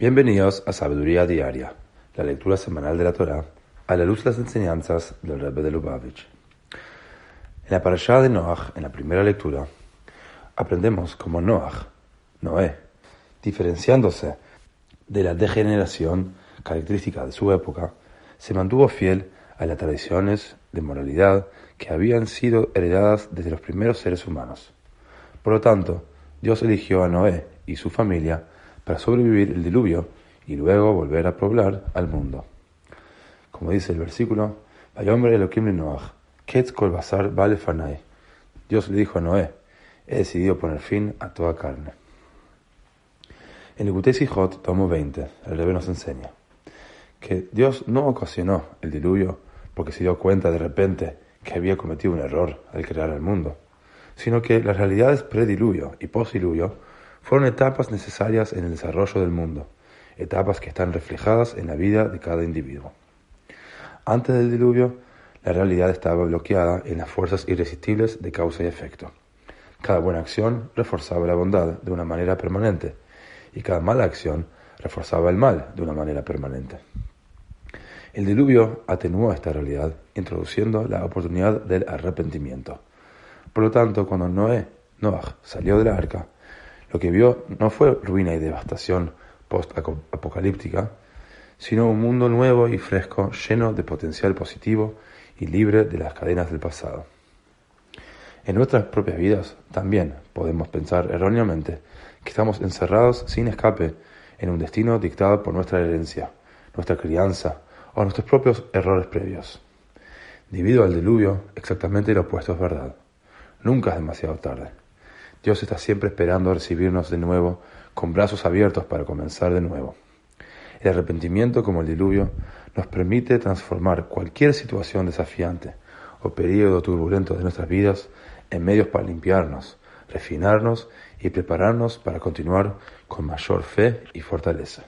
Bienvenidos a Sabiduría Diaria, la lectura semanal de la Torá, a la luz de las enseñanzas del Rebbe de Lubavitch. En la parashá de Noach, en la primera lectura, aprendemos cómo Noach, Noé, diferenciándose de la degeneración característica de su época, se mantuvo fiel a las tradiciones de moralidad que habían sido heredadas desde los primeros seres humanos. Por lo tanto, Dios eligió a Noé y su familia para sobrevivir el diluvio y luego volver a poblar al mundo. Como dice el versículo, Dios le dijo a Noé, he decidido poner fin a toda carne. En el Gutei Sijot, tomo 20, el Rebbe nos enseña que Dios no ocasionó el diluvio porque se dio cuenta de repente que había cometido un error al crear el mundo, sino que las realidades prediluvio y postdiluvio fueron etapas necesarias en el desarrollo del mundo, etapas que están reflejadas en la vida de cada individuo. Antes del diluvio, la realidad estaba bloqueada en las fuerzas irresistibles de causa y efecto. Cada buena acción reforzaba la bondad de una manera permanente y cada mala acción reforzaba el mal de una manera permanente. El diluvio atenuó esta realidad, introduciendo la oportunidad del arrepentimiento. Por lo tanto, cuando Noé, Noah, salió de la arca, lo que vio no fue ruina y devastación post-apocalíptica, sino un mundo nuevo y fresco, lleno de potencial positivo y libre de las cadenas del pasado. En nuestras propias vidas también podemos pensar erróneamente que estamos encerrados sin escape en un destino dictado por nuestra herencia, nuestra crianza o nuestros propios errores previos. Debido al diluvio, exactamente lo opuesto es verdad. Nunca es demasiado tarde. Dios está siempre esperando recibirnos de nuevo con brazos abiertos para comenzar de nuevo. El arrepentimiento, como el diluvio, nos permite transformar cualquier situación desafiante o periodo turbulento de nuestras vidas en medios para limpiarnos, refinarnos y prepararnos para continuar con mayor fe y fortaleza.